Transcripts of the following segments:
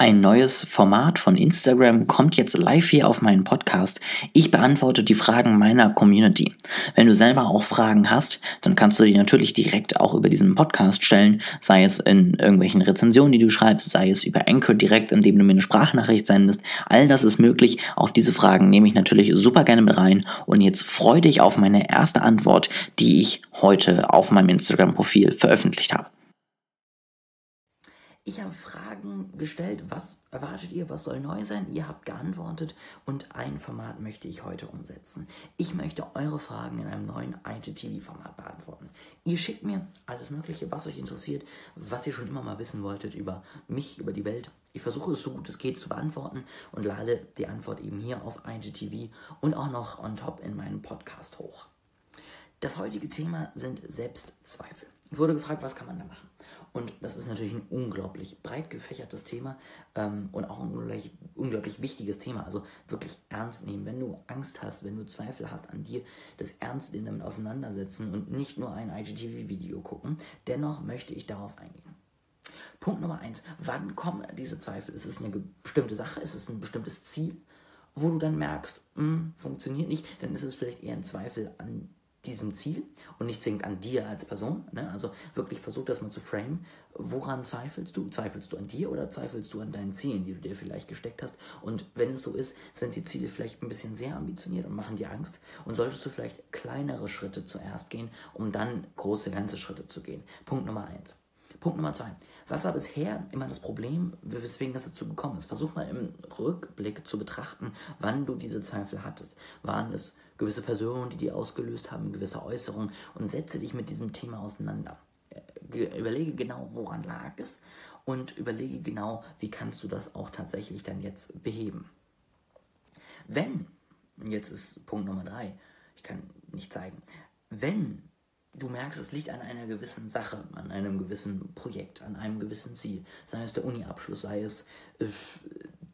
Ein neues Format von Instagram kommt jetzt live hier auf meinen Podcast. Ich beantworte die Fragen meiner Community. Wenn du selber auch Fragen hast, dann kannst du die natürlich direkt auch über diesen Podcast stellen, sei es in irgendwelchen Rezensionen, die du schreibst, sei es über Anchor direkt, indem du mir eine Sprachnachricht sendest. All das ist möglich. Auch diese Fragen nehme ich natürlich super gerne mit rein. Und jetzt freu dich auf meine erste Antwort, die ich heute auf meinem Instagram-Profil veröffentlicht habe. Ich habe Fragen gestellt, was erwartet ihr, was soll neu sein? Ihr habt geantwortet und ein Format möchte ich heute umsetzen. Ich möchte eure Fragen in einem neuen IGTV-Format beantworten. Ihr schickt mir alles Mögliche, was euch interessiert, was ihr schon immer mal wissen wolltet über mich, über die Welt. Ich versuche es so gut es geht zu beantworten und lade die Antwort eben hier auf IGTV und auch noch on top in meinen Podcast hoch. Das heutige Thema sind Selbstzweifel. Ich wurde gefragt, was kann man da machen? Und das ist natürlich ein unglaublich breit gefächertes Thema ähm, und auch ein unglaublich, unglaublich wichtiges Thema. Also wirklich ernst nehmen. Wenn du Angst hast, wenn du Zweifel hast an dir, das ernst nehmen, damit auseinandersetzen und nicht nur ein IGTV-Video gucken. Dennoch möchte ich darauf eingehen. Punkt Nummer eins. Wann kommen diese Zweifel? Ist es eine bestimmte Sache? Ist es ein bestimmtes Ziel? Wo du dann merkst, mh, hm, funktioniert nicht, dann ist es vielleicht eher ein Zweifel an diesem Ziel und nicht zwingend an dir als Person. Ne? Also wirklich versuch das mal zu frame. Woran zweifelst du? Zweifelst du an dir oder zweifelst du an deinen Zielen, die du dir vielleicht gesteckt hast? Und wenn es so ist, sind die Ziele vielleicht ein bisschen sehr ambitioniert und machen dir Angst. Und solltest du vielleicht kleinere Schritte zuerst gehen, um dann große ganze Schritte zu gehen. Punkt Nummer eins. Punkt Nummer zwei. Was war bisher immer das Problem, weswegen das dazu gekommen ist? Versuch mal im Rückblick zu betrachten, wann du diese Zweifel hattest. Waren es gewisse Personen, die die ausgelöst haben, gewisse Äußerungen und setze dich mit diesem Thema auseinander. Äh, überlege genau, woran lag es und überlege genau, wie kannst du das auch tatsächlich dann jetzt beheben. Wenn, jetzt ist Punkt Nummer drei, ich kann nicht zeigen, wenn du merkst, es liegt an einer gewissen Sache, an einem gewissen Projekt, an einem gewissen Ziel, sei es der Uni-Abschluss, sei es äh,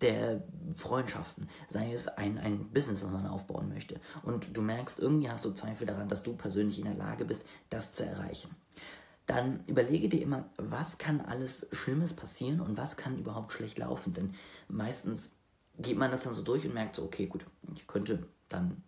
der Freundschaften, sei es ein, ein Business, das man aufbauen möchte. Und du merkst, irgendwie hast du Zweifel daran, dass du persönlich in der Lage bist, das zu erreichen. Dann überlege dir immer, was kann alles Schlimmes passieren und was kann überhaupt schlecht laufen. Denn meistens geht man das dann so durch und merkt so, okay, gut, ich könnte dann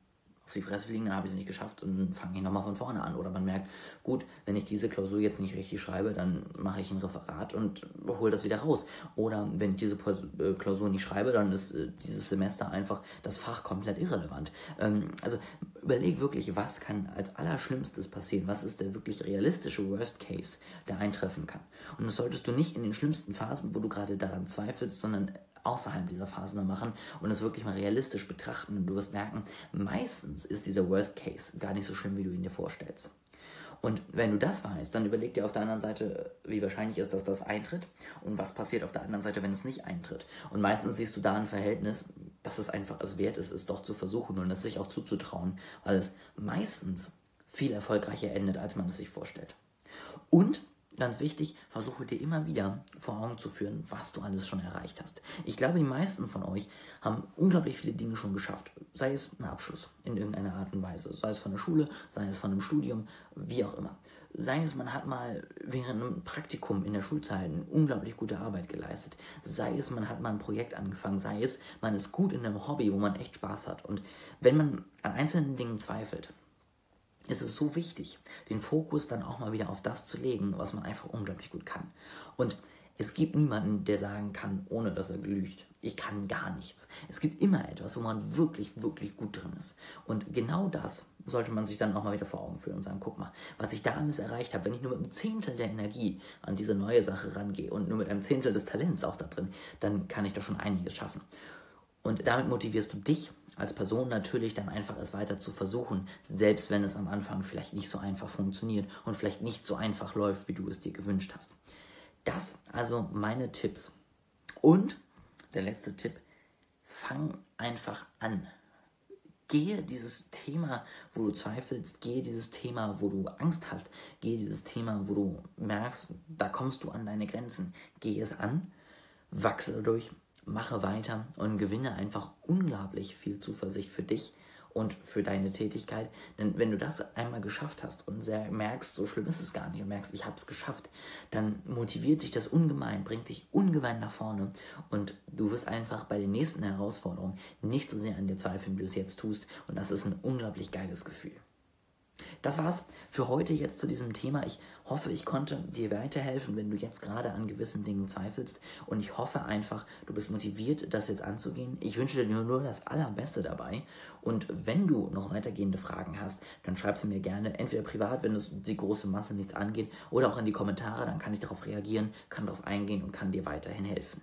auf die Fresse fliegen, dann habe ich es nicht geschafft und fange ich nochmal von vorne an. Oder man merkt, gut, wenn ich diese Klausur jetzt nicht richtig schreibe, dann mache ich ein Referat und hole das wieder raus. Oder wenn ich diese äh, Klausur nicht schreibe, dann ist äh, dieses Semester einfach das Fach komplett irrelevant. Ähm, also überleg wirklich, was kann als Allerschlimmstes passieren? Was ist der wirklich realistische Worst Case, der eintreffen kann? Und das solltest du nicht in den schlimmsten Phasen, wo du gerade daran zweifelst, sondern außerhalb dieser Phase machen und es wirklich mal realistisch betrachten. Und du wirst merken, meistens ist dieser Worst Case gar nicht so schlimm, wie du ihn dir vorstellst. Und wenn du das weißt, dann überleg dir auf der anderen Seite, wie wahrscheinlich ist, dass das eintritt und was passiert auf der anderen Seite, wenn es nicht eintritt. Und meistens siehst du da ein Verhältnis, dass es einfach es wert ist, es doch zu versuchen und es sich auch zuzutrauen, weil es meistens viel erfolgreicher endet, als man es sich vorstellt. Und ganz wichtig, versuche dir immer wieder vor Augen zu führen, was du alles schon erreicht hast. Ich glaube, die meisten von euch haben unglaublich viele Dinge schon geschafft. Sei es ein Abschluss in irgendeiner Art und Weise, sei es von der Schule, sei es von einem Studium, wie auch immer. Sei es, man hat mal während einem Praktikum in der Schulzeit eine unglaublich gute Arbeit geleistet. Sei es, man hat mal ein Projekt angefangen. Sei es, man ist gut in einem Hobby, wo man echt Spaß hat. Und wenn man an einzelnen Dingen zweifelt, ist es so wichtig, den Fokus dann auch mal wieder auf das zu legen, was man einfach unglaublich gut kann. Und es gibt niemanden, der sagen kann, ohne dass er lügt, ich kann gar nichts. Es gibt immer etwas, wo man wirklich, wirklich gut drin ist. Und genau das sollte man sich dann auch mal wieder vor Augen führen und sagen, guck mal, was ich da alles erreicht habe, wenn ich nur mit einem Zehntel der Energie an diese neue Sache rangehe und nur mit einem Zehntel des Talents auch da drin, dann kann ich doch schon einiges schaffen. Und damit motivierst du dich als Person natürlich dann einfach es weiter zu versuchen, selbst wenn es am Anfang vielleicht nicht so einfach funktioniert und vielleicht nicht so einfach läuft, wie du es dir gewünscht hast. Das also meine Tipps. Und der letzte Tipp, fang einfach an. Gehe dieses Thema, wo du zweifelst, gehe dieses Thema, wo du Angst hast, gehe dieses Thema, wo du merkst, da kommst du an deine Grenzen. Gehe es an, wachse dadurch, mache weiter und gewinne einfach unglaublich viel Zuversicht für dich und für deine Tätigkeit. Denn wenn du das einmal geschafft hast und merkst, so schlimm ist es gar nicht und merkst, ich habe es geschafft, dann motiviert dich das ungemein, bringt dich ungemein nach vorne und du wirst einfach bei den nächsten Herausforderungen nicht so sehr an dir zweifeln, wie du es jetzt tust und das ist ein unglaublich geiles Gefühl. Das war's für heute jetzt zu diesem Thema. Ich hoffe, ich konnte dir weiterhelfen, wenn du jetzt gerade an gewissen Dingen zweifelst. Und ich hoffe einfach, du bist motiviert, das jetzt anzugehen. Ich wünsche dir nur das Allerbeste dabei. Und wenn du noch weitergehende Fragen hast, dann schreib sie mir gerne. Entweder privat, wenn es die große Masse nichts angeht, oder auch in die Kommentare. Dann kann ich darauf reagieren, kann darauf eingehen und kann dir weiterhin helfen.